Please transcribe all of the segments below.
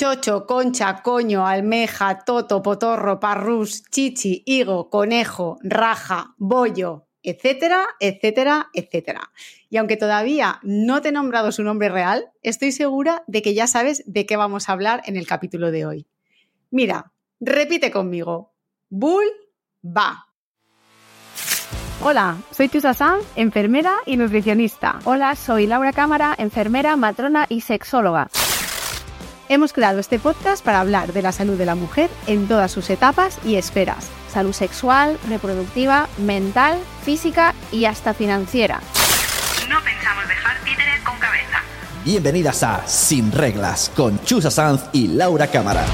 chocho, concha, coño, almeja, toto, potorro, parrús, chichi, higo, conejo, raja, bollo, etcétera, etcétera, etcétera. Y aunque todavía no te he nombrado su nombre real, estoy segura de que ya sabes de qué vamos a hablar en el capítulo de hoy. Mira, repite conmigo. Bull va. Hola, soy Chusa Sanz, enfermera y nutricionista. Hola, soy Laura Cámara, enfermera, matrona y sexóloga. Hemos creado este podcast para hablar de la salud de la mujer en todas sus etapas y esferas. Salud sexual, reproductiva, mental, física y hasta financiera. No pensamos dejar títeres con cabeza. Bienvenidas a Sin Reglas con Chusa Sanz y Laura Cámara.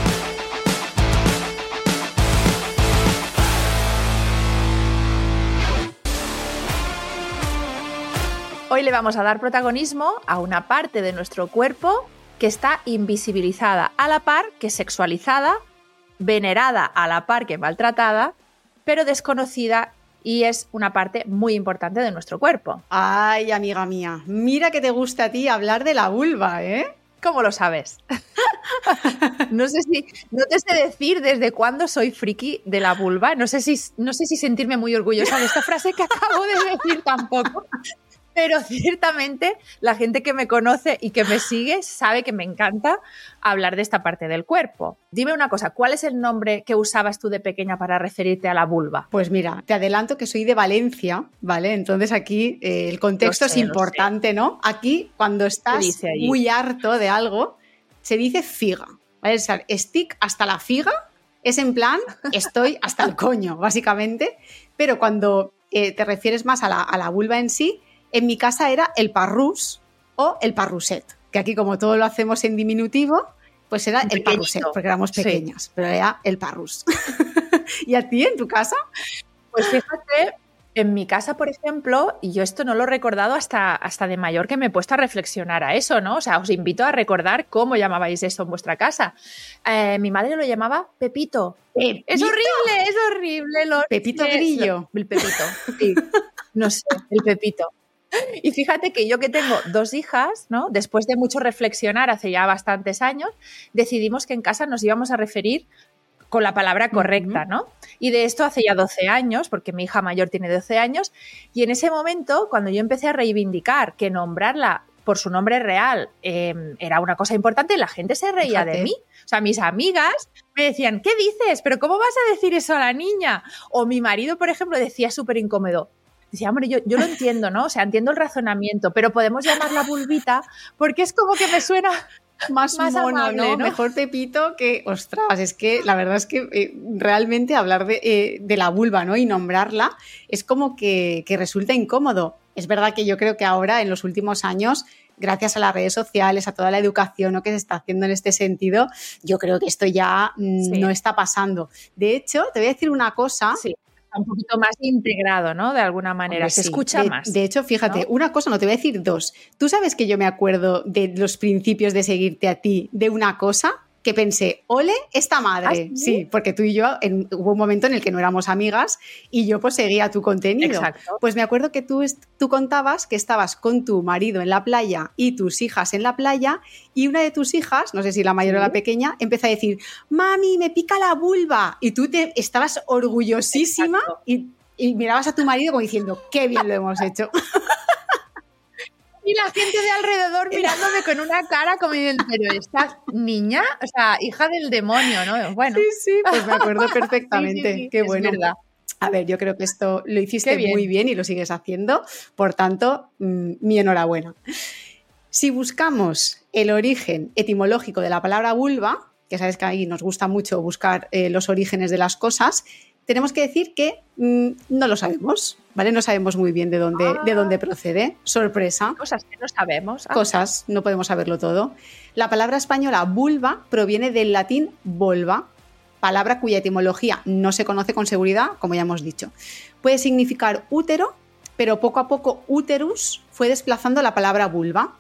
Hoy le vamos a dar protagonismo a una parte de nuestro cuerpo que está invisibilizada a la par que sexualizada, venerada a la par que maltratada, pero desconocida y es una parte muy importante de nuestro cuerpo. Ay, amiga mía, mira que te gusta a ti hablar de la vulva, ¿eh? ¿Cómo lo sabes? no sé si no te sé decir desde cuándo soy friki de la vulva. No sé si no sé si sentirme muy orgullosa de esta frase que acabo de decir tampoco pero ciertamente la gente que me conoce y que me sigue sabe que me encanta hablar de esta parte del cuerpo. Dime una cosa, ¿cuál es el nombre que usabas tú de pequeña para referirte a la vulva? Pues mira, te adelanto que soy de Valencia, ¿vale? Entonces aquí eh, el contexto es importante, ¿no? Aquí cuando estás muy harto de algo, se dice figa. ¿vale? O sea, stick hasta la figa es en plan, estoy hasta el coño, básicamente, pero cuando eh, te refieres más a la, a la vulva en sí, en mi casa era el parrús o el parruset, que aquí como todo lo hacemos en diminutivo, pues era el parruset, porque éramos pequeñas, pero era el parrús. ¿Y a ti en tu casa? Pues fíjate, en mi casa, por ejemplo, y yo esto no lo he recordado hasta, hasta de mayor que me he puesto a reflexionar a eso, ¿no? O sea, os invito a recordar cómo llamabais esto en vuestra casa. Eh, mi madre lo llamaba Pepito. Es horrible, es horrible. Pepito Grillo. El Pepito, sí. No sé, el Pepito. Y fíjate que yo que tengo dos hijas, ¿no? Después de mucho reflexionar hace ya bastantes años, decidimos que en casa nos íbamos a referir con la palabra correcta, ¿no? Y de esto hace ya 12 años, porque mi hija mayor tiene 12 años, y en ese momento, cuando yo empecé a reivindicar que nombrarla por su nombre real em, era una cosa importante, la gente se reía de mí. O sea, mis amigas me decían, ¿qué dices? ¿Pero cómo vas a decir eso a la niña? O mi marido, por ejemplo, decía súper incómodo, Decía, hombre, yo, yo lo entiendo, ¿no? O sea, entiendo el razonamiento, pero podemos llamarla bulbita porque es como que me suena más, más mono, ¿no? Mejor Pepito que, ostras, es que la verdad es que eh, realmente hablar de, eh, de, la vulva, ¿no? Y nombrarla es como que, que, resulta incómodo. Es verdad que yo creo que ahora, en los últimos años, gracias a las redes sociales, a toda la educación ¿no? que se está haciendo en este sentido, yo creo que esto ya mm, no está pasando. De hecho, te voy a decir una cosa. Sí un poquito más integrado, ¿no? De alguna manera, se escucha más. De hecho, fíjate, una cosa, no te voy a decir dos. Tú sabes que yo me acuerdo de los principios de seguirte a ti de una cosa que pensé, ole, esta madre. ¿Ah, sí? porque tú y yo hubo un momento en el que no éramos amigas y yo pues seguía tu contenido. Exacto. Pues me acuerdo que tú, tú contabas que estabas con tu marido en la playa y tus hijas en la playa y una de tus hijas, no sé si la mayor o la pequeña, empezó a decir, mami, me pica la vulva. Y tú te estabas orgullosísima y, y mirabas a tu marido como diciendo, qué bien lo hemos hecho. y la gente de alrededor mirándome con una cara como diciendo, pero esta niña, o sea, hija del demonio, ¿no? Bueno. Sí, sí, pues me acuerdo perfectamente. Qué bueno. Verdad. A ver, yo creo que esto lo hiciste muy bien y lo sigues haciendo, por tanto, mm, mi enhorabuena. Si buscamos el origen etimológico de la palabra vulva, que sabes que ahí nos gusta mucho buscar eh, los orígenes de las cosas, tenemos que decir que mm, no lo sabemos, ¿vale? No sabemos muy bien de dónde, de dónde ah. procede. Sorpresa. Cosas que no sabemos. Ah. Cosas, no podemos saberlo todo. La palabra española vulva proviene del latín volva, palabra cuya etimología no se conoce con seguridad, como ya hemos dicho. Puede significar útero, pero poco a poco úterus fue desplazando la palabra vulva,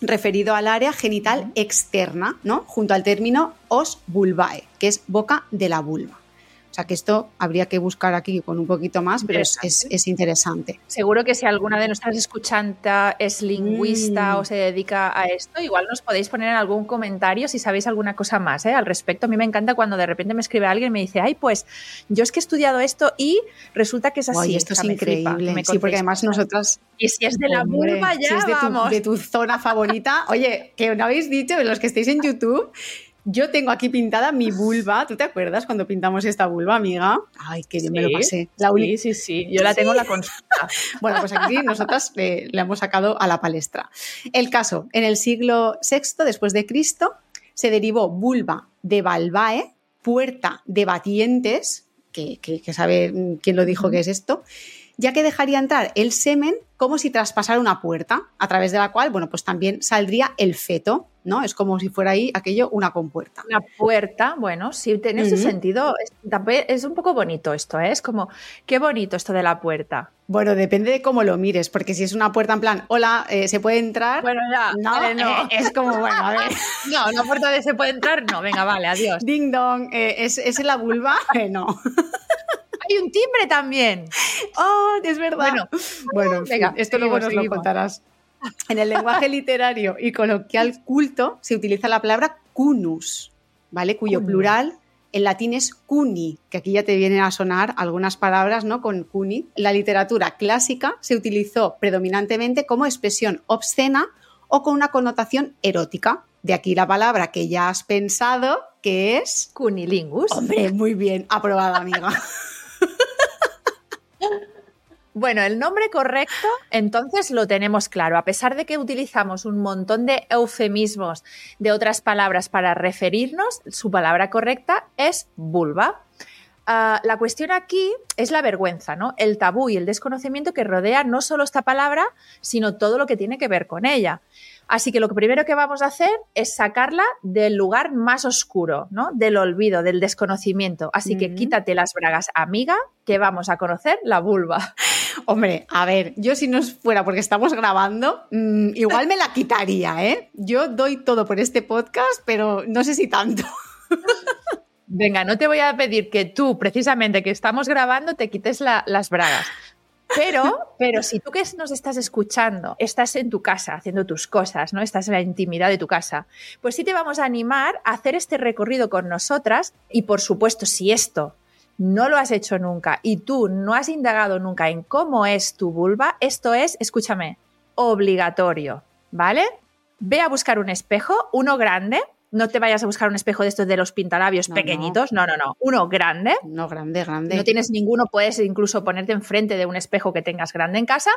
referido al área genital externa, ¿no? Junto al término os vulvae, que es boca de la vulva. O sea que esto habría que buscar aquí con un poquito más, pero es, interesante. Seguro que si alguna de nuestras escuchantes es lingüista mm. o se dedica a esto, igual nos podéis poner en algún comentario si sabéis alguna cosa más ¿eh? al respecto. A mí me encanta cuando de repente me escribe alguien y me dice, ay, pues yo es que he estudiado esto y resulta que es así. esto es increíble. sí, porque además nosotras... Y si es de la vulva ya, si es de tu, de tu zona favorita, oye, que no habéis dicho, los que estéis en YouTube, yo tengo aquí pintada mi vulva. ¿Tú te acuerdas cuando pintamos esta vulva, amiga? Ay, que yo me lo pasé. La sí, sí, sí. Yo la tengo en la consulta. bueno, pues aquí nosotras le, hemos sacado a la palestra. El caso, en el siglo VI después de Cristo se derivó vulva de Balbae, puerta de batientes, que, que sabe quién lo dijo que es esto, ya que dejaría entrar el semen como si traspasara una puerta, a través de la cual, bueno, pues también saldría el feto, ¿no? Es como si fuera ahí aquello una compuerta. Una puerta, bueno, sí, tiene ese sentido. Es, un poco bonito esto, ¿eh? Es como, qué bonito esto de la puerta. Bueno, depende de cómo lo mires, porque si es una puerta en plan, hola, eh, ¿se puede entrar? Bueno, ya, no, eh, no. es como, bueno, a ver. No, una puerta de se puede entrar, no, venga, vale, adiós. Ding dong, ¿es, ¿es la vulva? no hay un timbre también. Oh, es verdad. Bueno, venga, esto luego nos lo contarás. En el lenguaje literario y coloquial culto se utiliza la palabra cunus, ¿vale? Cuyo plural en latín es cuni, que aquí ya te vienen a sonar algunas palabras, ¿no? Con cuni. La literatura clásica se utilizó predominantemente como expresión obscena o con una connotación erótica. De aquí la palabra que ya has pensado, que es... Cunilingus. Hombre, muy bien, aprobada, amiga. Bueno, el nombre correcto entonces lo tenemos claro. A pesar de que utilizamos un montón de eufemismos de otras palabras para referirnos, su palabra correcta es vulva. Ah, la cuestión aquí es la vergüenza, ¿no? El tabú y el desconocimiento que rodea no solo esta palabra, sino todo lo que tiene que ver con ella. Así que lo primero que vamos a hacer es sacarla del lugar más oscuro, ¿no? Del olvido, del desconocimiento. Así que quítate las bragas, amiga, que vamos a conocer la vulva. Hombre, a ver, yo si no fuera porque estamos grabando, mm, igual me la quitaría, ¿eh? Yo doy todo por este podcast, pero no sé si tanto. Venga, no te voy a pedir que tú, precisamente que estamos grabando, te quites las bragas. Pero, pero si tú que nos estás escuchando, estás en tu casa haciendo tus cosas, ¿no? Estás en la intimidad de tu casa, pues sí te vamos a animar a hacer este recorrido con nosotras y por supuesto, si esto no lo has hecho nunca y tú no has indagado nunca en cómo es tu vulva, esto es, escúchame, obligatorio, ¿vale? Ve a buscar un espejo, uno grande, no te vayas a buscar un espejo de estos de los pintalabios pequeñitos, no. no, no, uno grande. No, grande, grande. No tienes ninguno, puedes incluso ponerte enfrente de un espejo que tengas grande en casa.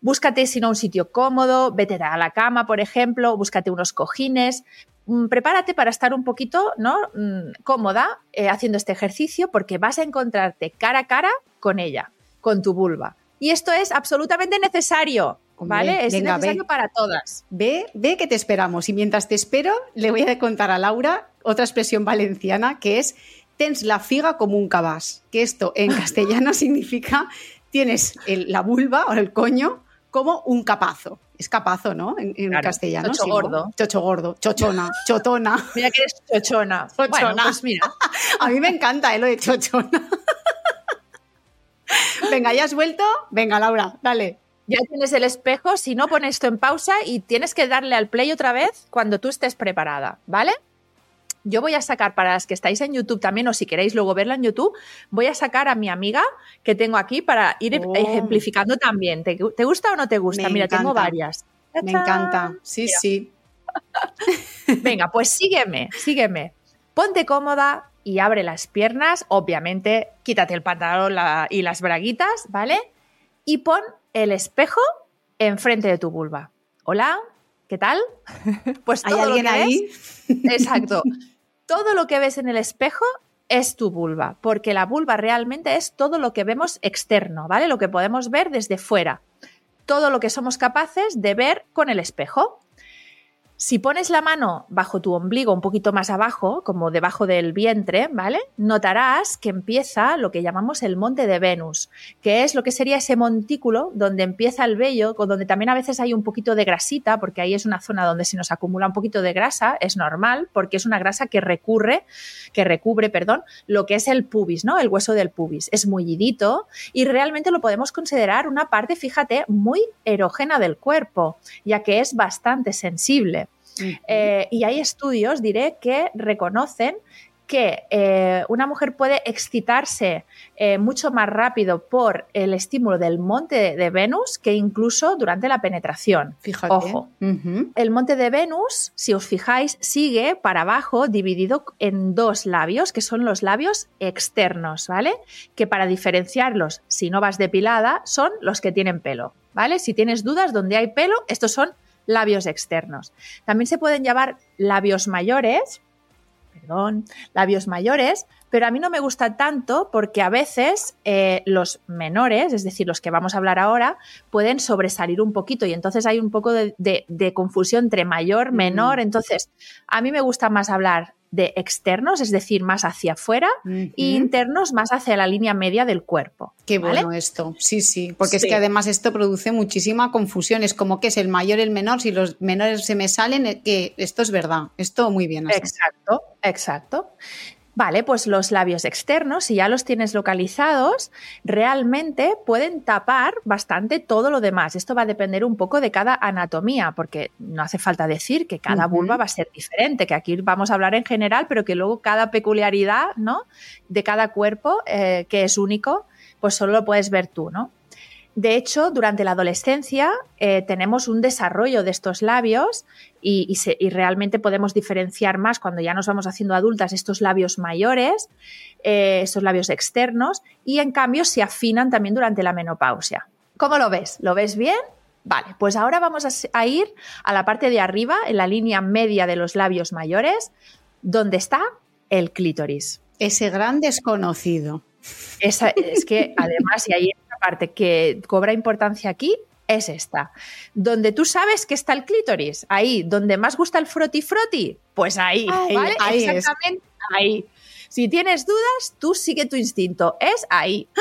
Búscate, si no, un sitio cómodo, vete a la cama, por ejemplo, búscate unos cojines, mm, prepárate para estar un poquito ¿no? Mm, cómoda eh, haciendo este ejercicio porque vas a encontrarte cara a cara con ella, con tu vulva. Y esto es absolutamente necesario. ¿Vale? Es necesario para todas. Ve, ve que te esperamos. Y mientras te espero, le voy a contar a Laura otra expresión valenciana que es tens la figa como un cabás. Que esto en castellano significa tienes la vulva o el coño como un capazo. Es capazo, ¿no? En, castellano. Chocho gordo. Chocho gordo. Chochona. Chotona. Mira que eres chochona. chochona. pues mira. A mí me encanta ¿eh? lo de chochona. Venga, ¿ya has vuelto? Venga, Laura, dale. Ya tienes el espejo, si no pones esto en pausa y tienes que darle al play otra vez cuando tú estés preparada, ¿vale? Yo voy a sacar para las que estáis en YouTube también, o si queréis luego verla en YouTube, voy a sacar a mi amiga que tengo aquí para ir oh. ejemplificando también. ¿Te, gusta o no te gusta? Mira, tengo varias. Me encanta, sí, sí. Venga, pues sígueme, sígueme. Ponte cómoda y abre las piernas. Obviamente, quítate el pantalón y las braguitas, ¿vale? Y pon el espejo enfrente de tu vulva. Hola, ¿qué tal? Pues ¿Hay alguien ahí? exacto. Todo lo que ves en el espejo es tu vulva, porque la vulva realmente es todo lo que vemos externo, ¿vale? Lo que podemos ver desde fuera. Todo lo que somos capaces de ver con el espejo. Si pones la mano bajo tu ombligo, un poquito más abajo, como debajo del vientre, ¿vale? Notarás que empieza lo que llamamos el monte de Venus, que es lo que sería ese montículo donde empieza el vello, donde también a veces hay un poquito de grasita, porque ahí es una zona donde se nos acumula un poquito de grasa, es normal, porque es una grasa que recurre, que recubre, perdón, lo que es el pubis, ¿no? El hueso del pubis. Es mullidito y realmente lo podemos considerar una parte, fíjate, muy erógena del cuerpo, ya que es bastante sensible. Eh, y hay estudios, diré, que reconocen que eh, una mujer puede excitarse eh, mucho más rápido por el estímulo del monte de Venus que incluso durante la penetración. Fíjate. Ojo. El monte de Venus, si os fijáis, sigue para abajo dividido en dos labios, que son los labios externos, ¿vale? Que para diferenciarlos, si no vas depilada, son los que tienen pelo, ¿vale? Si tienes dudas donde hay pelo, estos son labios externos. También se pueden llamar labios mayores, perdón, labios mayores, pero a mí no me gusta tanto porque a veces eh, los menores, es decir, los que vamos a hablar ahora, pueden sobresalir un poquito y entonces hay un poco de, confusión entre mayor, menor. Entonces, a mí me gusta más hablar de externos, es decir, más hacia afuera, e internos más hacia la línea media del cuerpo. Qué bueno esto, sí, sí, porque es que además esto produce muchísima confusión, es como que es el mayor el menor, si los menores se me salen, eh, que esto es verdad, esto muy bien. Exacto, exacto. Vale, pues los labios externos, si ya los tienes localizados, realmente pueden tapar bastante todo lo demás. Esto va a depender un poco de cada anatomía, porque no hace falta decir que cada vulva va a ser diferente, que aquí vamos a hablar en general, pero que luego cada peculiaridad ¿no? de cada cuerpo, eh, que es único, pues solo lo puedes ver tú, ¿no? De hecho, durante la adolescencia eh, tenemos un desarrollo de estos labios y, realmente podemos diferenciar más cuando ya nos vamos haciendo adultas estos labios mayores, eh, estos labios externos, y en cambio se afinan también durante la menopausia. ¿Cómo lo ves? ¿Lo ves bien? Vale, pues ahora vamos a, ir a la parte de arriba, en la línea media de los labios mayores, donde está el clítoris. Ese gran desconocido. es que además, y ahí parte que cobra importancia aquí es esta. Donde tú sabes que está el clítoris, ahí, donde más gusta el froti froti, pues ahí, ¿vale? Exactamente ahí. Si tienes dudas, tú sigue tu instinto, es ahí.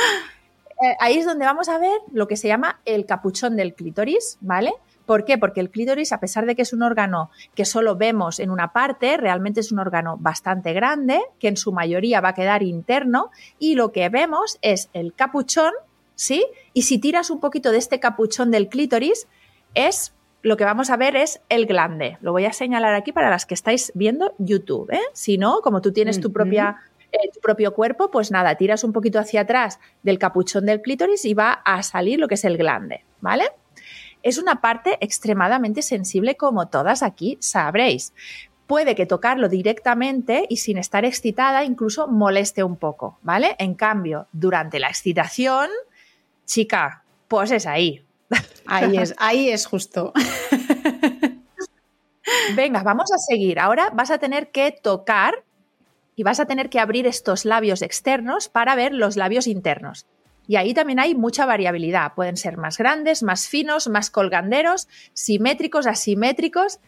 Eh, ahí es donde vamos a ver lo que se llama el capuchón del clítoris, ¿vale? ¿Por qué? Porque el clítoris, a pesar de que es un órgano que solo vemos en una parte, realmente es un órgano bastante grande, que en su mayoría va a quedar interno, y lo que vemos es el capuchón ¿sí? Y si tiras un poquito de este capuchón del clítoris, es lo que vamos a ver es el glande. Lo voy a señalar aquí para las que estáis viendo YouTube. ¿eh? Si no, como tú tienes tu, propia, eh, tu propio cuerpo, pues nada, tiras un poquito hacia atrás del capuchón del clítoris y va a salir lo que es el glande, ¿vale? Es una parte extremadamente sensible, como todas aquí sabréis. Puede que tocarlo directamente y sin estar excitada incluso moleste un poco, ¿vale? En cambio, durante la excitación, chica, pues es ahí. Ahí es, ahí es justo. Venga, vamos a seguir. Ahora vas a tener que tocar y vas a tener que abrir estos labios externos para ver los labios internos. Y ahí también hay mucha variabilidad. Pueden ser más grandes, más finos, más colganderos, simétricos, asimétricos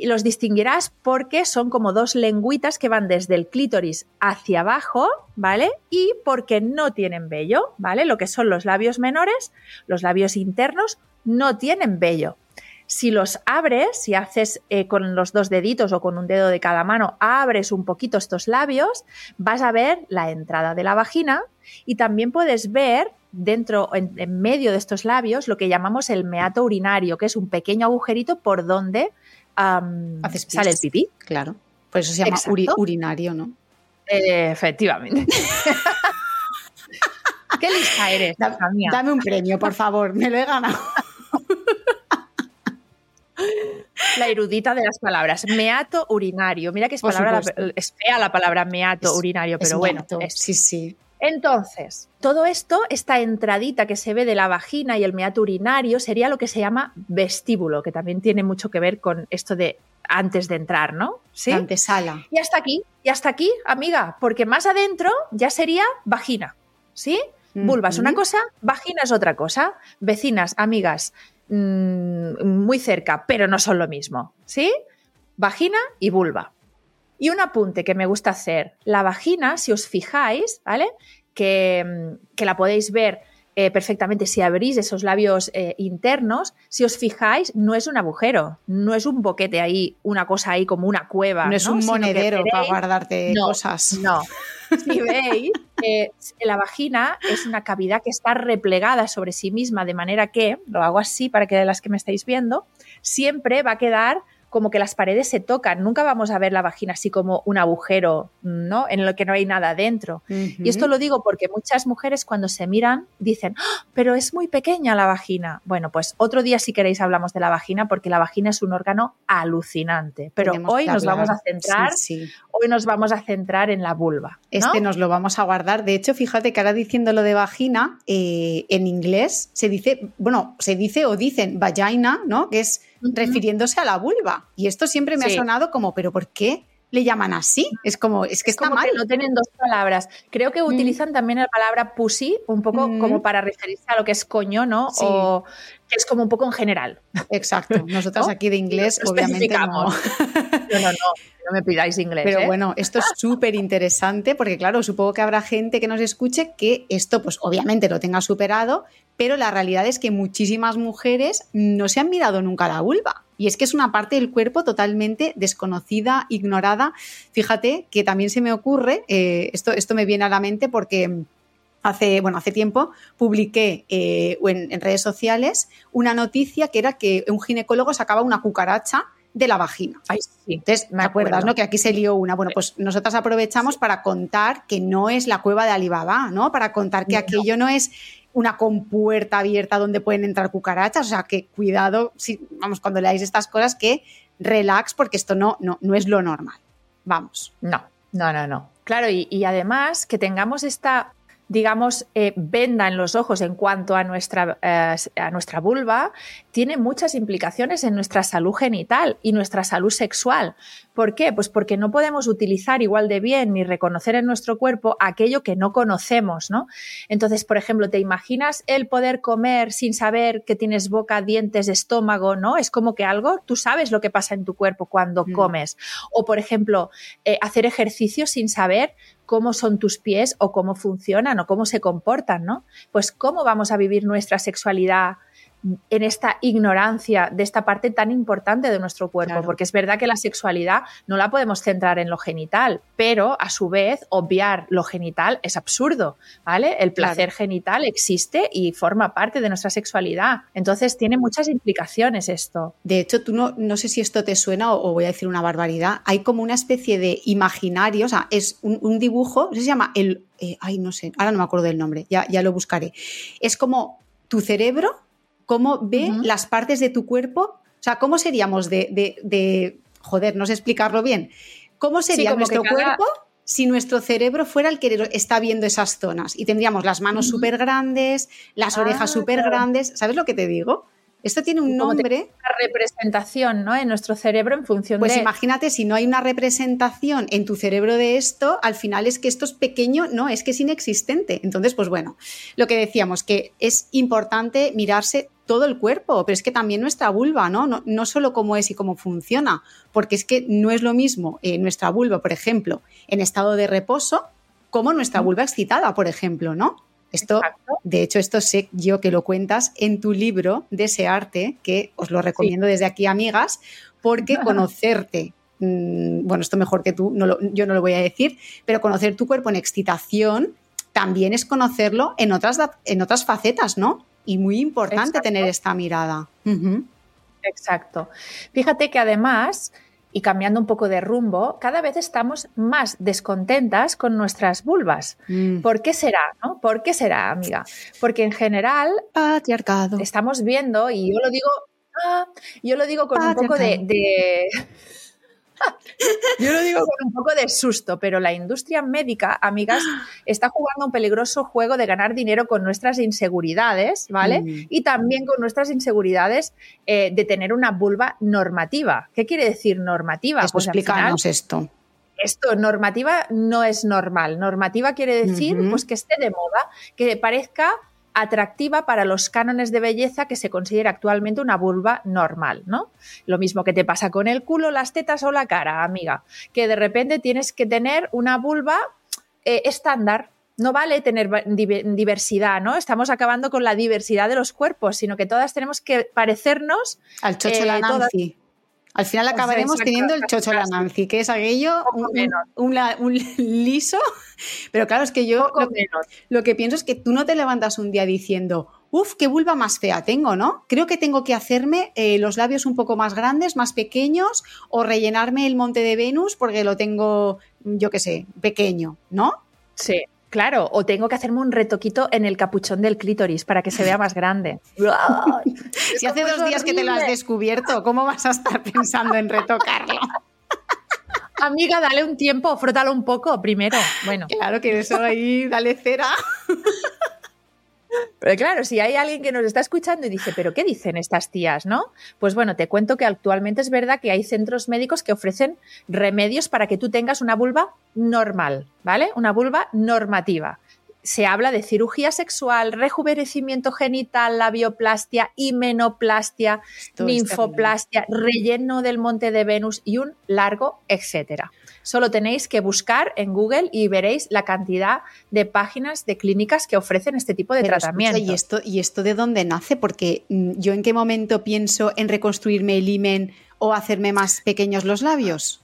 y los distinguirás porque son como dos lengüitas que van desde el clítoris hacia abajo, ¿vale? Y porque no tienen vello, ¿vale? Lo que son los labios menores, los labios internos, no tienen vello. Si los abres, si haces eh, con los dos deditos o con un dedo de cada mano, abres un poquito estos labios, vas a ver la entrada de la vagina y también puedes ver dentro, en, medio de estos labios, lo que llamamos el meato urinario, que es un pequeño agujerito por donde sale el pipí. Claro. Por eso se llama urinario, ¿no? efectivamente. ¿Qué lista eres? dame un premio, por favor, me lo he ganado. La erudita de las palabras. Meato urinario. Mira que es, palabra, es fea la palabra meato urinario, pero bueno. sí, sí. Entonces, todo esto, esta entradita que se ve de la vagina y el meato urinario, sería lo que se llama vestíbulo, que también tiene mucho que ver con esto de antes de entrar, ¿no? Sí. Antesala. Y hasta aquí, y hasta aquí, amiga, porque más adentro ya sería vagina, ¿sí? Vulva es una cosa, vagina es otra cosa. Vecinas, amigas, mm, muy cerca, pero no son lo mismo, ¿sí? vagina y vulva. Y un apunte que me gusta hacer, la vagina, si os fijáis, ¿vale? Que, que la podéis ver eh, perfectamente si abrís esos labios eh, internos, si os fijáis, no es un agujero, no es un boquete ahí, una cosa ahí como una cueva. No es un monedero para guardarte cosas. No. Si veis, la vagina es una cavidad que está replegada sobre sí misma, de manera que, lo hago así para que las que me estáis viendo, siempre va a quedar como que las paredes se tocan. Nunca vamos a ver la vagina así como un agujero, ¿no? En lo que no hay nada dentro. Y esto lo digo porque muchas mujeres cuando se miran dicen, ¡Ah! pero es muy pequeña la vagina. Bueno, pues otro día si queréis hablamos de la vagina porque la vagina es un órgano alucinante. Pero hoy nos vamos a centrar, hoy nos vamos a centrar en la vulva. Este nos lo vamos a guardar. De hecho, fíjate que ahora diciendo lo de vagina, eh, en inglés se dice, bueno, se dice o dicen vagina, ¿no? Que es refiriéndose a la vulva. Y esto siempre me ha sonado como, ¿pero por qué? Le llaman así. Es como, es que está mal. no tienen dos palabras. Creo que mm. utilizan también la palabra pussy un poco mm. como para referirse a lo que es coño, ¿no? O que es como un poco en general. Exacto. Nosotros aquí de inglés, obviamente. No. no, no, no no me pidáis inglés. Pero ¿eh? bueno, esto es súper interesante porque, claro, supongo que habrá gente que nos escuche que esto, pues obviamente lo tenga superado, pero la realidad es que muchísimas mujeres no se han mirado nunca la vulva. Y es que es una parte del cuerpo totalmente desconocida, ignorada. Fíjate que también se me ocurre, eh, esto, esto me viene a la mente porque hace, bueno, hace tiempo publiqué eh, en, en, redes sociales una noticia que era que un ginecólogo sacaba una cucaracha de la vagina. Ay, sí, Entonces, me acuerdas, ¿no? Que aquí se lió una. Bueno, pues nosotras aprovechamos para contar que no es la cueva de Alibaba, ¿no? Para contar que aquello no es una compuerta abierta donde pueden entrar cucarachas. O sea, que cuidado, si, vamos, cuando leáis estas cosas, que relax, porque esto no, no, no es lo normal. Vamos. No, no, no, no. Claro, y, además que tengamos esta digamos, eh, venda en los ojos en cuanto a nuestra, eh, a nuestra vulva, tiene muchas implicaciones en nuestra salud genital y nuestra salud sexual. ¿Por qué? Pues porque no podemos utilizar igual de bien ni reconocer en nuestro cuerpo aquello que no conocemos, ¿no? Entonces, por ejemplo, ¿te imaginas el poder comer sin saber que tienes boca, dientes, estómago, ¿no? Es como que algo, tú sabes lo que pasa en tu cuerpo cuando mm. comes. O, por ejemplo, eh, hacer ejercicio sin saber cómo son tus pies o cómo funcionan o cómo se comportan, ¿no? Pues cómo vamos a vivir nuestra sexualidad en esta ignorancia de esta parte tan importante de nuestro cuerpo, porque es verdad que la sexualidad no la podemos centrar en lo genital, pero a su vez obviar lo genital es absurdo, ¿vale? El placer genital existe y forma parte de nuestra sexualidad, entonces tiene muchas implicaciones esto. De hecho, tú no, no sé si esto te suena o, voy a decir una barbaridad, hay como una especie de imaginario, o sea, es un, dibujo, se llama el, eh, ay, no sé, ahora no me acuerdo del nombre, ya, ya lo buscaré, es como tu cerebro cómo ve las partes de tu cuerpo. O sea, ¿cómo seríamos de, joder, no sé explicarlo bien? ¿Cómo sería nuestro cuerpo si nuestro cerebro fuera el que está viendo esas zonas? Y tendríamos las manos súper grandes, las orejas ah, súper grandes. ¿Sabes lo que te digo? Esto tiene un nombre. Una representación, ¿no? En nuestro cerebro en función pues de. Pues imagínate, si no hay una representación en tu cerebro de esto, al final es que esto es pequeño, no, es que es inexistente. Entonces, pues bueno, lo que decíamos, que es importante mirarse todo el cuerpo, pero es que también nuestra vulva, ¿no? No, no solo cómo es y cómo funciona, porque es que no es lo mismo eh, nuestra vulva, por ejemplo, en estado de reposo, como nuestra vulva excitada, por ejemplo, ¿no? Esto, de hecho, esto sé yo que lo cuentas en tu libro Desearte, que os lo recomiendo desde aquí, amigas, porque conocerte, mm, bueno, esto mejor que tú, no yo no lo voy a decir, pero conocer tu cuerpo en excitación también es conocerlo en otras, en otras facetas, ¿no? Y muy importante tener esta mirada. Exacto. Fíjate que además y cambiando un poco de rumbo, cada vez estamos más descontentas con nuestras vulvas. Mm. ¿Por qué será? No? ¿Por qué será, amiga? Porque en general patriarcado. Estamos viendo, y yo lo digo, ah, yo lo digo con un poco de Yo lo digo con un poco de susto, pero la industria médica, amigas, está jugando un peligroso juego de ganar dinero con nuestras inseguridades, ¿vale? Mm. Y también con nuestras inseguridades eh, de tener una vulva normativa. ¿Qué quiere decir normativa? Pues, pues esto. Esto, normativa no es normal. Normativa quiere decir pues que esté de moda, que parezca atractiva para los cánones de belleza que se considera actualmente una vulva normal, ¿no? Lo mismo que te pasa con el culo, las tetas o la cara, amiga, que de repente tienes que tener una vulva eh, estándar. No vale tener diversidad, ¿no? Estamos acabando con la diversidad de los cuerpos, sino que todas tenemos que parecernos al chocho la eh, Nancy. Al final acabaremos teniendo el chocho la Nancy, que es aquello, un, liso. Pero claro, es que yo lo, que pienso es que tú no te levantas un día diciendo, uff, qué vulva más fea tengo, ¿no? Creo que tengo que hacerme eh, los labios un poco más grandes, más pequeños, o rellenarme el monte de Venus porque lo tengo, yo qué sé, pequeño, ¿no? Sí. Claro, o tengo que hacerme un retoquito en el capuchón del clítoris para que se vea más grande. si hace dos días que te lo has descubierto, ¿cómo vas a estar pensando en retocarlo? Amiga, dale un tiempo, frótalo un poco primero. Bueno. Claro que eso ahí, dale cera. Pero claro, si hay alguien que nos está escuchando y dice, pero ¿qué dicen estas tías, no? Pues bueno, te cuento que actualmente es verdad que hay centros médicos que ofrecen remedios para que tú tengas una vulva normal, ¿vale? Una vulva normativa. Se habla de cirugía sexual, rejuvenecimiento genital, labioplastia, himenoplastia, ninfoplastia, relleno del monte de Venus y un largo etcétera. Solo tenéis que buscar en Google y veréis la cantidad de páginas de clínicas que ofrecen este tipo de tratamiento. ¿y, esto, ¿Y esto de dónde nace? Porque mm, yo en qué momento pienso en reconstruirme el himen o hacerme más pequeños los labios.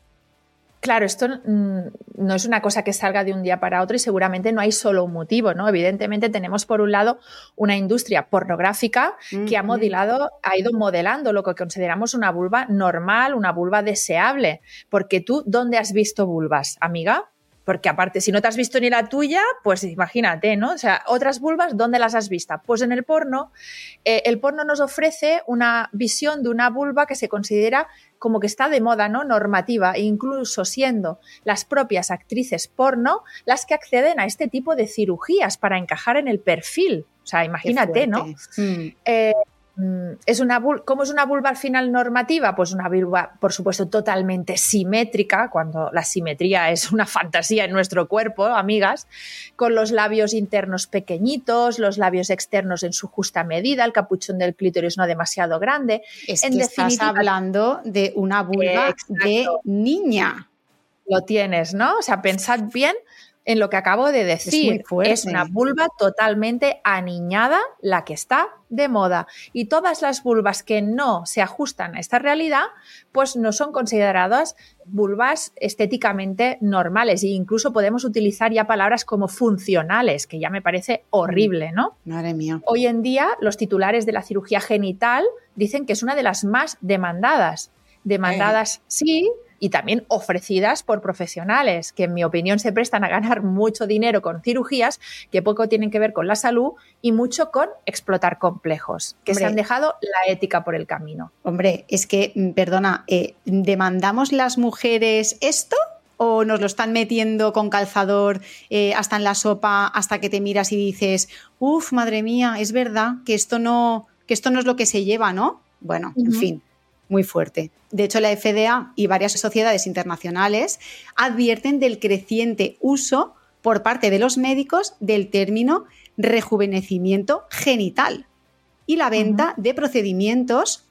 Claro, esto mm, no es una cosa que salga de un día para otro y seguramente no hay solo un motivo, ¿no? Evidentemente tenemos por un lado una industria pornográfica que ha modelado, ha ido modelando lo que consideramos una vulva normal, una vulva deseable, porque tú, ¿dónde has visto vulvas, amiga? Porque aparte, si no te has visto ni la tuya, pues imagínate, ¿no? O sea, otras vulvas, ¿dónde las has visto? Pues en el porno, eh, el porno nos ofrece una visión de una vulva que se considera como que está de moda, ¿no? Normativa, incluso siendo las propias actrices porno las que acceden a este tipo de cirugías para encajar en el perfil. O sea, imagínate, ¿no? Mm. Eh, Mm, es una ¿Cómo es una vulva al final normativa? Pues una vulva, por supuesto, totalmente simétrica, cuando la simetría es una fantasía en nuestro cuerpo, amigas, con los labios internos pequeñitos, los labios externos en su justa medida, el capuchón del clítoris no demasiado grande. Es que estás hablando de una vulva de niña. Lo tienes, ¿no? O sea, pensad bien en lo que acabo de decir. Es, una vulva totalmente aniñada la que está de moda. Y todas las vulvas que no se ajustan a esta realidad, pues no son consideradas vulvas estéticamente normales. E incluso podemos utilizar ya palabras como funcionales, que ya me parece horrible, ¿no? Madre mía. Hoy en día, los titulares de la cirugía genital dicen que es una de las más demandadas. Demandadas, sí, y también ofrecidas por profesionales que en mi opinión se prestan a ganar mucho dinero con cirugías que poco tienen que ver con la salud y mucho con explotar complejos, que se han dejado la ética por el camino. Hombre, es que, mm, perdona, eh, ¿demandamos las mujeres esto? ¿O nos lo están metiendo con calzador eh, hasta en la sopa, hasta que te miras y dices, uff, madre mía, es verdad que esto no, que esto no es lo que se lleva, ¿no? Bueno, en fin, muy fuerte. De hecho, la FDA y varias sociedades internacionales advierten del creciente uso por parte de los médicos del término rejuvenecimiento genital y la venta de procedimientos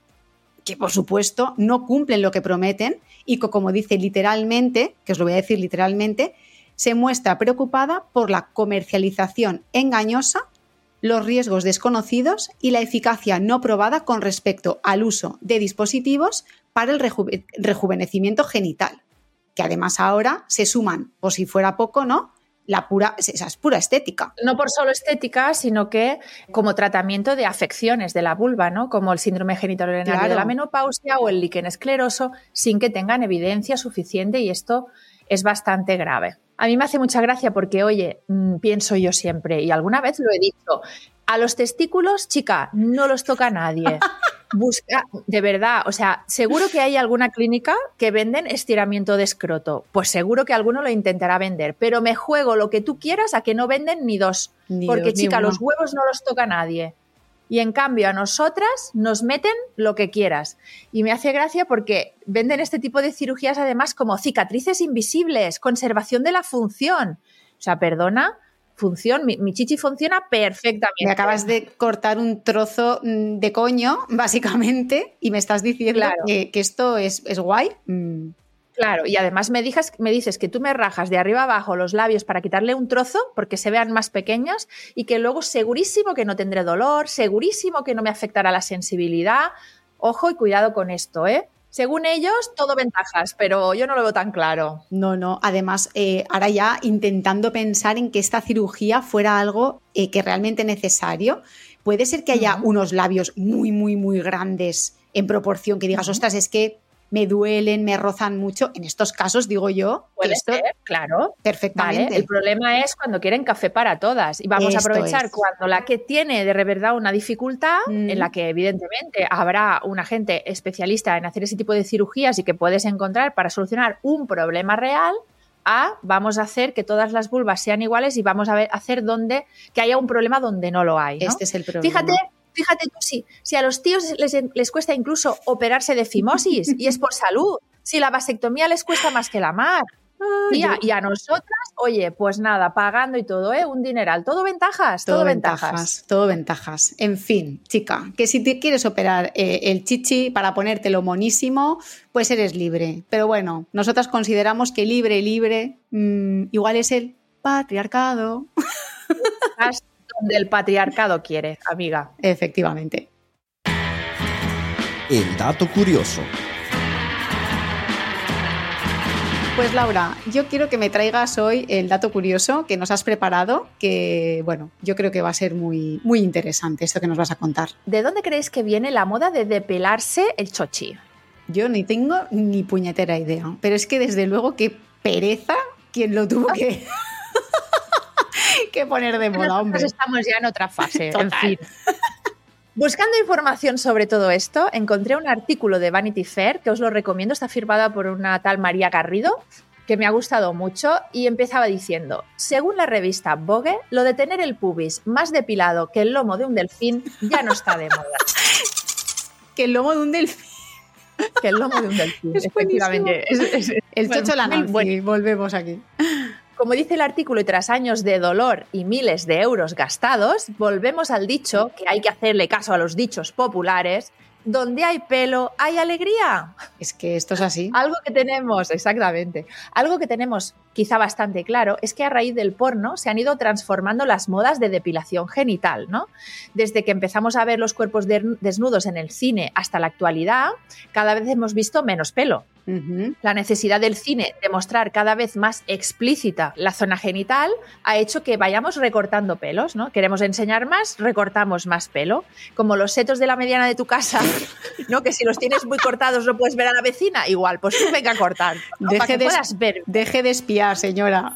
que, por supuesto, no cumplen lo que prometen y que, como dice literalmente, que os lo voy a decir literalmente, se muestra preocupada por la comercialización engañosa los riesgos desconocidos y la eficacia no probada con respecto al uso de dispositivos para el rejuvenecimiento genital, que además ahora se suman, por si fuera poco, ¿no? La pura, esa es pura estética. No por solo estética, sino que como tratamiento de afecciones de la vulva, ¿no? Como el síndrome genital de la menopausia o el líquen escleroso, sin que tengan evidencia suficiente y esto es bastante grave. A mí me hace mucha gracia porque, oye, mm, pienso yo siempre, y alguna vez lo he dicho, a los testículos, chica, no los toca nadie. Busca, de verdad, o sea, seguro que hay alguna clínica que venden estiramiento de escroto. Pues seguro que alguno lo intentará vender, pero me juego lo que tú quieras a que no venden ni dos. porque, chica, los huevos no los toca nadie. Y en cambio a nosotras nos meten lo que quieras. Y me hace gracia porque venden este tipo de cirugías además como cicatrices invisibles, conservación de la función. O sea, perdona, función, mi, chichi funciona perfectamente. Me acabas de cortar un trozo mm, de coño, básicamente, y me estás diciendo que, esto es, guay. Mm. Claro, y además me, me dices que tú me rajas de arriba abajo los labios para quitarle un trozo porque se vean más pequeños y que luego segurísimo que no tendré dolor, segurísimo que no me afectará la sensibilidad. Ojo y cuidado con esto, ¿eh? Según ellos, todo ventajas, pero yo no lo veo tan claro. No, no. Además, eh, ahora ya intentando pensar en que esta cirugía fuera algo eh, que realmente necesario, puede ser que haya unos labios muy, muy, muy grandes en proporción que digas, ostras, es que me duelen, me rozan mucho. En estos casos, digo yo, Puede esto, ser, claro. Perfectamente. El problema es cuando quieren café para todas. Y vamos a aprovechar cuando la que tiene de verdad una dificultad, en la mm. que evidentemente habrá un agente especialista en hacer ese tipo de cirugías y que puedes encontrar para solucionar un problema real, a vamos a hacer que todas las vulvas sean iguales y vamos a hacer donde que haya un problema donde no lo hay. Este es el problema. Fíjate Fíjate tú, si, si a los tíos les, cuesta incluso operarse de fimosis y es por salud, si la vasectomía les cuesta más que la mar. y a nosotras, oye, pues nada, pagando y todo, ¿eh? Un dineral. Todo ventajas, todo, ventajas, Todo ventajas. En fin, chica, que si te quieres operar eh, el chichi para ponértelo monísimo, pues eres libre. Pero bueno, nosotras consideramos que libre, libre, mm, igual es el patriarcado. Del patriarcado quiere, amiga. Efectivamente. El dato curioso. Pues Laura, yo quiero que me traigas hoy el dato curioso que nos has preparado, que bueno, yo creo que va a ser muy, muy interesante esto que nos vas a contar. ¿De dónde creéis que viene la moda de depelarse el chochi? Yo ni tengo ni puñetera idea, pero es que desde luego que pereza quien lo tuvo que que poner de moda, hombre. estamos ya en otra fase, en fin. Buscando información sobre todo esto, encontré un artículo de Vanity Fair que os lo recomiendo, está firmada por una tal María Garrido, que me ha gustado mucho y empezaba diciendo, según la revista Vogue, lo de tener el pubis más depilado que el lomo de un delfín ya no está de moda. que el lomo de un delfín. Que el lomo de un delfín, efectivamente. el chocho la Nancy, volvemos aquí. Como dice el artículo, y tras años de dolor y miles de euros gastados, volvemos al dicho que hay que hacerle caso a los dichos populares. Donde hay pelo, hay alegría. Es que esto es así. Algo que tenemos, exactamente. Algo que tenemos quizá bastante claro es que a raíz del porno se han ido transformando las modas de depilación genital, ¿no? Desde que empezamos a ver los cuerpos desnudos en el cine hasta la actualidad, cada vez hemos visto menos pelo. La necesidad del cine de mostrar cada vez más explícita la zona genital ha hecho que vayamos recortando pelos, ¿no? Queremos enseñar más, recortamos más pelo. Como los setos de la mediana de tu casa, ¿no? Que si los tienes muy cortados no puedes ver a la vecina, igual, pues tú venga a cortar. Deje, de, ver. deje de espiar, señora.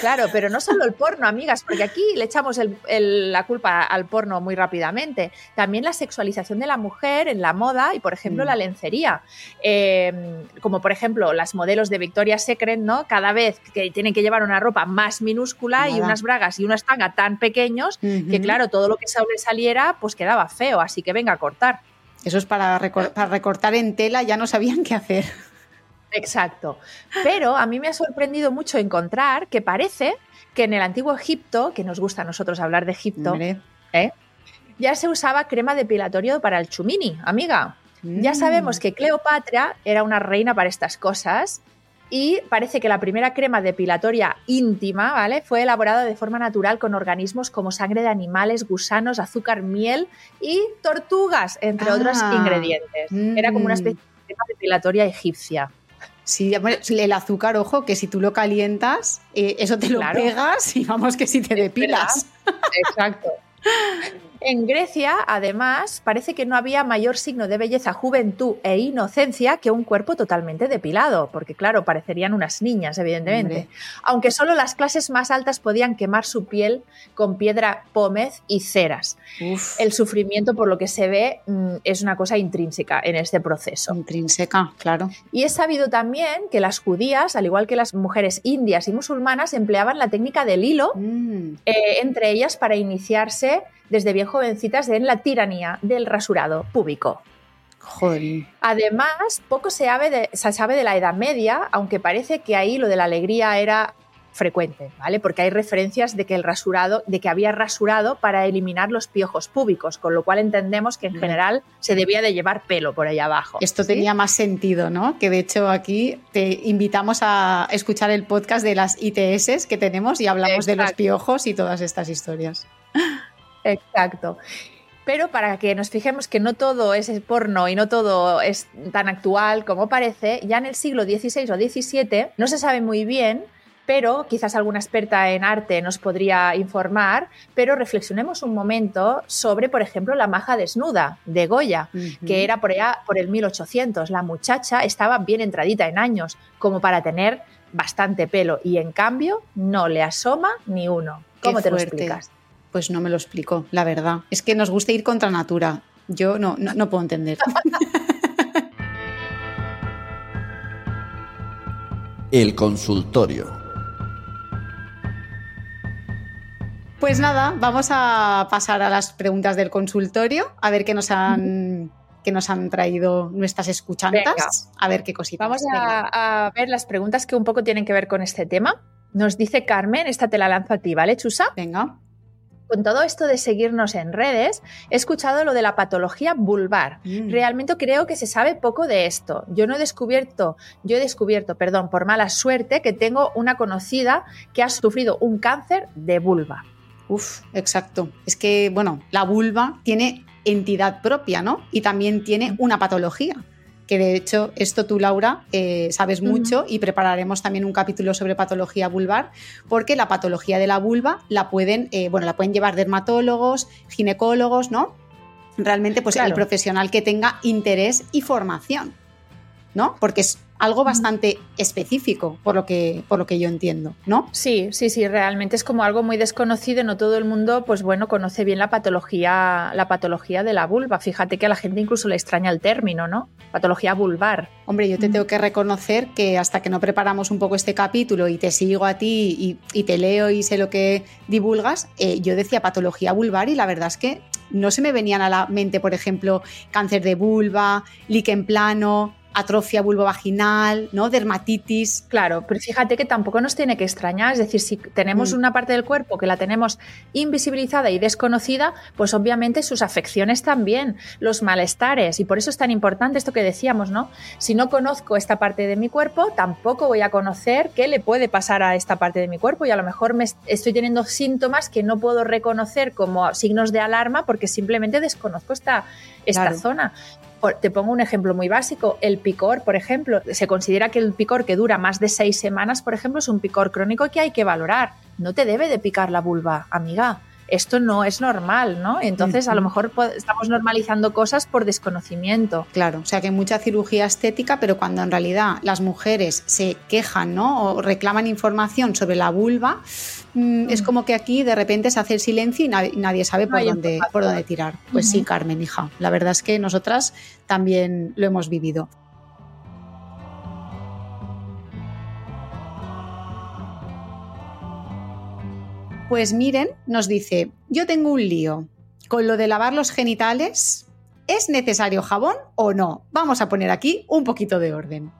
Claro, pero no solo el porno, amigas, porque aquí le echamos la culpa al porno muy rápidamente. También la sexualización de la mujer en la moda y, por ejemplo, la mm. lencería. Em, como, por ejemplo, las modelos de Victoria's Secret, ¿no? Cada vez que tienen que llevar una ropa más minúscula y unas bragas y una estanga tan pequeños que, claro, todo lo que saliera pues quedaba feo. Así que venga a cortar. Eso es para, para recortar en tela, ya no sabían qué hacer. Exacto. Pero a mí me ha sorprendido mucho encontrar que parece que en el antiguo Egipto, que nos gusta a nosotros hablar de Egipto, ¿eh? ya se usaba crema depilatorio para el chumini, amiga. Ya mm. sabemos que Cleopatra era una reina para estas cosas y parece que la primera crema depilatoria íntima, ¿vale? Fue elaborada de forma natural con organismos como sangre de animales, gusanos, azúcar, miel y tortugas, entre otros ah. ingredientes. Era como una mm. especie de crema depilatoria egipcia. Sí, el azúcar, ojo, que si tú lo calientas, eh, eso te lo pegas y vamos que si te depilas. Exacto. En Grecia, además, parece que no había mayor signo de belleza, juventud e inocencia que un cuerpo totalmente depilado, porque claro, parecerían unas niñas, evidentemente. Aunque solo las clases más altas podían quemar su piel con piedra pómez y ceras. El sufrimiento, por lo que se ve, mm, es una cosa intrínseca en este proceso. Intrínseca, claro. Y es sabido también que las judías, al igual que las mujeres indias y musulmanas, empleaban la técnica del hilo, mm. eh, entre ellas para iniciarse desde bien jovencitas en la tiranía del rasurado púbico. Joder. Además, poco se sabe, de, se sabe de la Edad Media, aunque parece que ahí lo de la alegría era frecuente, ¿vale? Porque hay referencias de que el rasurado, de que había rasurado para eliminar los piojos púbicos, con lo cual entendemos que en general se debía de llevar pelo por ahí abajo. Esto tenía más sentido, ¿no? Que de hecho aquí te invitamos a escuchar el podcast de las ITS que tenemos y hablamos de los piojos y todas estas historias. Exacto. Pero para que nos fijemos que no todo es porno y no todo es tan actual como parece, ya en el siglo XVI o XVII no se sabe muy bien pero quizás alguna experta en arte nos podría informar, pero reflexionemos un momento sobre, por ejemplo, la maja desnuda de Goya, que era por allá por el 1800. La muchacha estaba bien entradita en años, como para tener bastante pelo, y en cambio no le asoma ni uno. ¿Cómo te lo explicas? Pues no me lo explico, la verdad. Es que nos gusta ir contra natura. Yo no, no puedo entender. El consultorio. Pues nada, vamos a pasar a las preguntas del consultorio, a ver qué nos han, nos han traído nuestras escuchantas, a ver qué cositas. Vamos a, ver las preguntas que un poco tienen que ver con este tema. Nos dice Carmen, esta te la lanzo a ti, ¿vale, Chusa? Venga. Con todo esto de seguirnos en redes, he escuchado lo de la patología vulvar. Mm. Realmente creo que se sabe poco de esto. Yo no he descubierto, yo he descubierto, perdón, por mala suerte, que tengo una conocida que ha sufrido un cáncer de vulva. Uf, exacto. Es que, bueno, la vulva tiene entidad propia, ¿no? Y también tiene una patología. Que de hecho, esto tú, Laura, eh, sabes mucho y prepararemos también un capítulo sobre patología vulvar, porque la patología de la vulva la pueden, eh, bueno, la pueden llevar dermatólogos, ginecólogos, ¿no? Realmente, pues el profesional que tenga interés y formación, ¿no? Porque es algo bastante específico, por lo que, por lo que yo entiendo, ¿no? Sí, sí, sí, realmente es como algo muy desconocido, no todo el mundo, pues bueno, conoce bien la patología, la patología de la vulva. Fíjate que a la gente incluso le extraña el término, ¿no? Patología vulvar. Hombre, yo te tengo que reconocer que hasta que no preparamos un poco este capítulo y te sigo a ti y, te leo y sé lo que divulgas, eh, yo decía patología vulvar y la verdad es que no se me venían a la mente, por ejemplo, cáncer de vulva, líquen plano, atrofia vulvovaginal, ¿no? dermatitis. Claro, pero fíjate que tampoco nos tiene que extrañar, es decir, si tenemos mm. una parte del cuerpo que la tenemos invisibilizada y desconocida, pues obviamente sus afecciones también, los malestares, y por eso es tan importante esto que decíamos, ¿no? Si no conozco esta parte de mi cuerpo, tampoco voy a conocer qué le puede pasar a esta parte de mi cuerpo y a lo mejor me estoy teniendo síntomas que no puedo reconocer como signos de alarma porque simplemente desconozco esta, esta zona. Te pongo un ejemplo muy básico, el picor, por ejemplo. Se considera que el picor que dura más de seis semanas, por ejemplo, es un picor crónico que hay que valorar. No te debe de picar la vulva, amiga esto no es normal, ¿no? Entonces, a lo mejor estamos normalizando cosas por desconocimiento. Claro, o sea que hay mucha cirugía estética, pero cuando en realidad las mujeres se quejan, ¿no? O reclaman información sobre la vulva, mm, es mm. como que aquí de repente se hace el silencio y nadie, sabe por, dónde, por dónde tirar. Pues sí, Carmen, hija, la verdad es que nosotras también lo hemos vivido. Pues miren, nos dice, yo tengo un lío. Con lo de lavar los genitales, ¿es necesario jabón o no? Vamos a poner aquí un poquito de orden.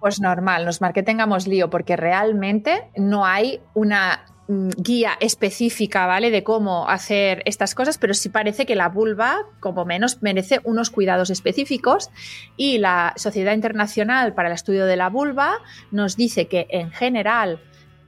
Pues normal, nos que tengamos lío, porque realmente no hay una mm, guía específica, ¿vale? De cómo hacer estas cosas, pero sí parece que la vulva, como menos, merece unos cuidados específicos y la Sociedad Internacional para el Estudio de la Vulva nos dice que en general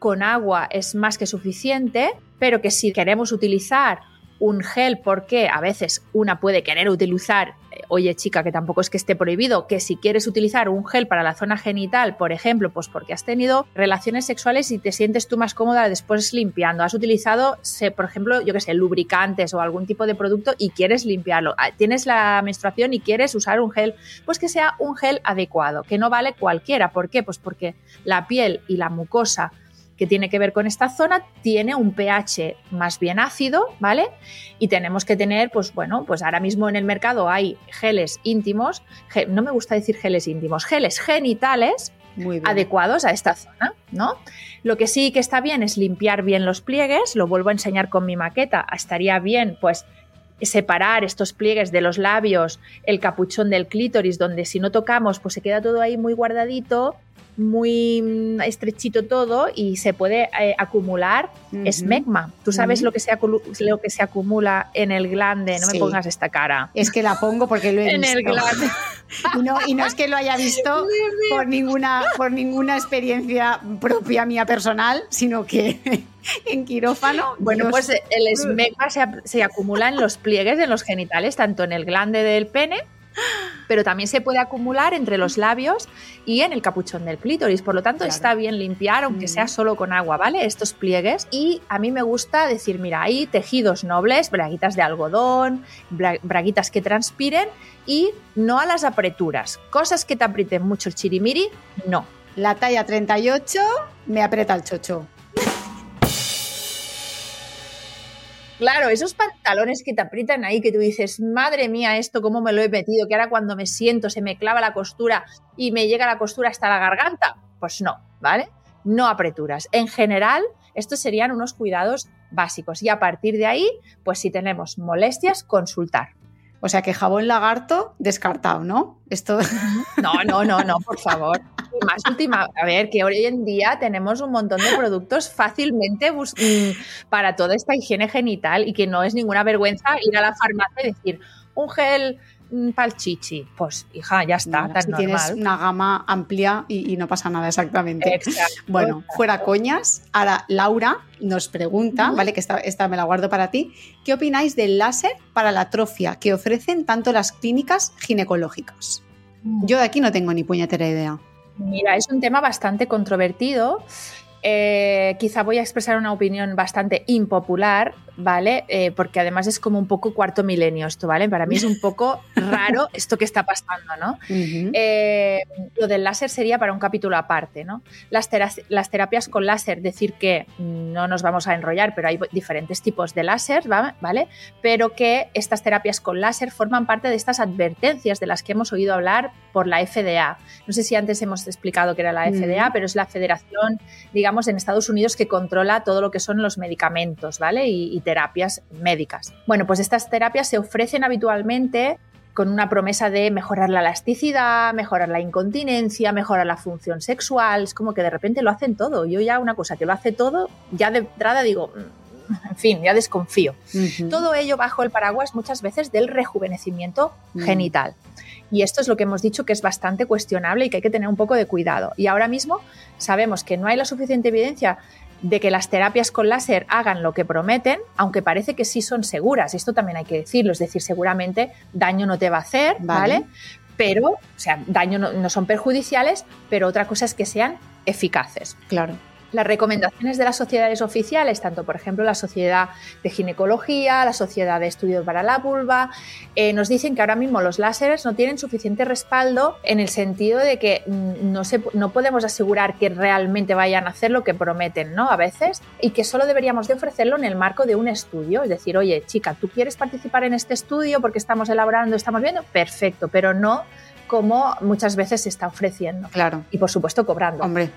con agua es más que suficiente, pero que si queremos utilizar un gel, porque a veces una puede querer utilizar, eh, oye chica, que tampoco es que esté prohibido, que si quieres utilizar un gel para la zona genital, por ejemplo, pues porque has tenido relaciones sexuales y te sientes tú más cómoda después limpiando, has utilizado, por ejemplo, yo que sé, lubricantes o algún tipo de producto y quieres limpiarlo, ah, tienes la menstruación y quieres usar un gel, pues que sea un gel adecuado, que no vale cualquiera, ¿por qué? Pues porque la piel y la mucosa que tiene que ver con esta zona, tiene un pH más bien ácido, ¿vale? Y tenemos que tener, pues bueno, pues ahora mismo en el mercado hay geles íntimos, no me gusta decir geles íntimos, geles genitales adecuados a esta zona, ¿no? Lo que sí que está bien es limpiar bien los pliegues, lo vuelvo a enseñar con mi maqueta, estaría bien, pues separar estos pliegues de los labios, el capuchón del clítoris, donde si no tocamos, pues se queda todo ahí muy guardadito muy mm, estrechito todo y se puede eh, acumular esmegma. ¿Tú sabes lo, que se lo que se acumula en el glande? No me pongas esta cara. Es que la pongo porque lo he en visto. el glande. y, no, y no es que lo haya visto por ninguna, por ninguna experiencia propia mía personal, sino que en quirófano. Bueno, pues el esmegma se, se acumula en los pliegues de los genitales, tanto en el glande del pene pero también se puede acumular entre los labios y en el capuchón del clítoris. Por lo tanto, está bien limpiar, aunque sea solo con agua, ¿vale? Estos pliegues. Y a mí me gusta decir, mira, hay tejidos nobles, braguitas de algodón, braguitas que transpiren y no a las apreturas. Cosas que te aprieten mucho el chirimiri, no. La talla 38 me aprieta el chocho. Claro, esos pantalones que te aprietan ahí, que tú dices, madre mía, esto cómo me lo he metido, que ahora cuando me siento se me clava la costura y me llega la costura hasta la garganta. Pues no, ¿vale? No apreturas. En general, estos serían unos cuidados básicos y a partir de ahí, pues si tenemos molestias, consultar. O sea que jabón lagarto descartado, ¿no? Esto. No, no, no, no, por favor. Y más última, a ver, que hoy en día tenemos un montón de productos fácilmente mm, para toda esta higiene genital y que no es ninguna vergüenza ir a la farmacia y decir un gel palchichi. Pues, hija, ya está, si tienes una gama amplia y, no pasa nada exactamente. Bueno, fuera coñas. Ahora, Laura nos pregunta, ¿vale? Que esta, esta me la guardo para ti. ¿Qué opináis del láser para la atrofia que ofrecen tanto las clínicas ginecológicas? Mm. Yo de aquí no tengo ni puñetera idea. Mira, es un tema bastante controvertido. Eh, quizá voy a expresar una opinión bastante impopular, ¿vale? Eh, porque además es como un poco cuarto milenio esto, ¿vale? Para mí es un poco raro esto que está pasando, ¿no? Eh, lo del láser sería para un capítulo aparte, ¿no? Las, las, terapias con láser, decir que no nos vamos a enrollar, pero hay diferentes tipos de láser, ¿vale? Pero que estas terapias con láser forman parte de estas advertencias de las que hemos oído hablar por la FDA. No sé si antes hemos explicado que era la FDA, pero es la federación, digamos, en Estados Unidos que controla todo lo que son los medicamentos, ¿vale? y terapias médicas. Bueno, pues estas terapias se ofrecen habitualmente con una promesa de mejorar la elasticidad, mejorar la incontinencia, mejorar la función sexual. Es como que de repente lo hacen todo. Yo ya una cosa que lo hace todo, ya de entrada digo, mm, en fin, ya desconfío. Todo ello bajo el paraguas muchas veces del rejuvenecimiento mm. genital. Y esto es lo que hemos dicho que es bastante cuestionable y que hay que tener un poco de cuidado. Y ahora mismo sabemos que no hay la suficiente evidencia de que las terapias con láser hagan lo que prometen, aunque parece que sí son seguras. Esto también hay que decirlo, es decir, seguramente daño no te va a hacer, ¿vale? Pero, o sea, daño no, no son perjudiciales, pero otra cosa es que sean eficaces. Claro las recomendaciones de las sociedades oficiales, tanto por ejemplo la Sociedad de Ginecología, la Sociedad de Estudios para la Vulva, eh, nos dicen que ahora mismo los láseres no tienen suficiente respaldo en el sentido de que mm, no, no podemos asegurar que realmente vayan a hacer lo que prometen, ¿no? A veces, y que solo deberíamos de ofrecerlo en el marco de un estudio, es decir, oye, chica, ¿tú quieres participar en este estudio porque estamos elaborando, estamos viendo? Perfecto, pero no como muchas veces se está ofreciendo. Claro. Y por supuesto cobrando. Hombre.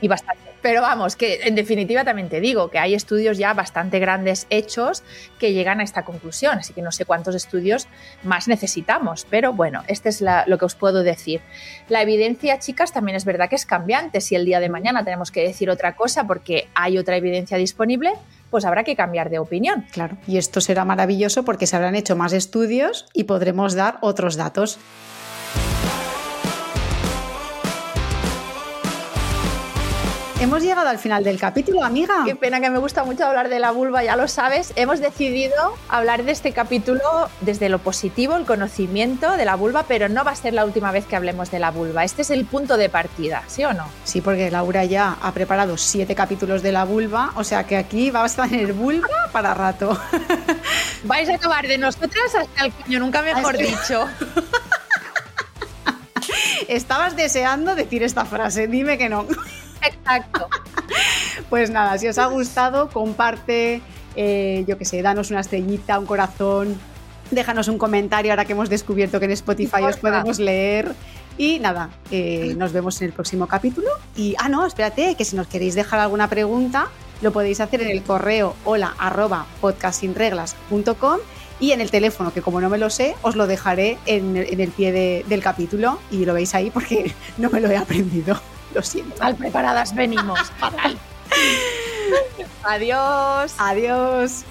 Y bastante. Pero vamos, que en definitiva también te digo que hay estudios ya bastante grandes hechos que llegan a esta conclusión. Así que no sé cuántos estudios más necesitamos. Pero bueno, este es lo que os puedo decir. La evidencia, chicas, también es verdad que es cambiante. Si el día de mañana tenemos que decir otra cosa porque hay otra evidencia disponible, pues habrá que cambiar de opinión. Claro, y esto será maravilloso porque se habrán hecho más estudios y podremos dar otros datos. Hemos llegado al final del capítulo, amiga. Qué pena que me gusta mucho hablar de la vulva, ya lo sabes. Hemos decidido hablar de este capítulo desde lo positivo, el conocimiento de la vulva, pero no va a ser la última vez que hablemos de la vulva. Este es el punto de partida, ¿sí o no? Sí, porque Laura ya ha preparado siete capítulos de la vulva, o sea que aquí va a tener vulva para rato. Vais a acabar de nosotras hasta el coño, nunca mejor dicho. Estabas deseando decir esta frase, dime que no. Exacto. Pues nada, si os ha gustado, comparte, eh, yo qué sé, danos una estrellita, un corazón, déjanos un comentario ahora que hemos descubierto que en Spotify os podemos leer. Y nada, eh, nos vemos en el próximo capítulo. Y, ah, no, espérate, que si nos queréis dejar alguna pregunta, lo podéis hacer en el correo hola arroba podcastinreglas.com y en el teléfono, que como no me lo sé, os lo dejaré en, el pie del capítulo y lo veis ahí porque no me lo he aprendido. Lo siento. Mal preparadas venimos. Adiós. Adiós.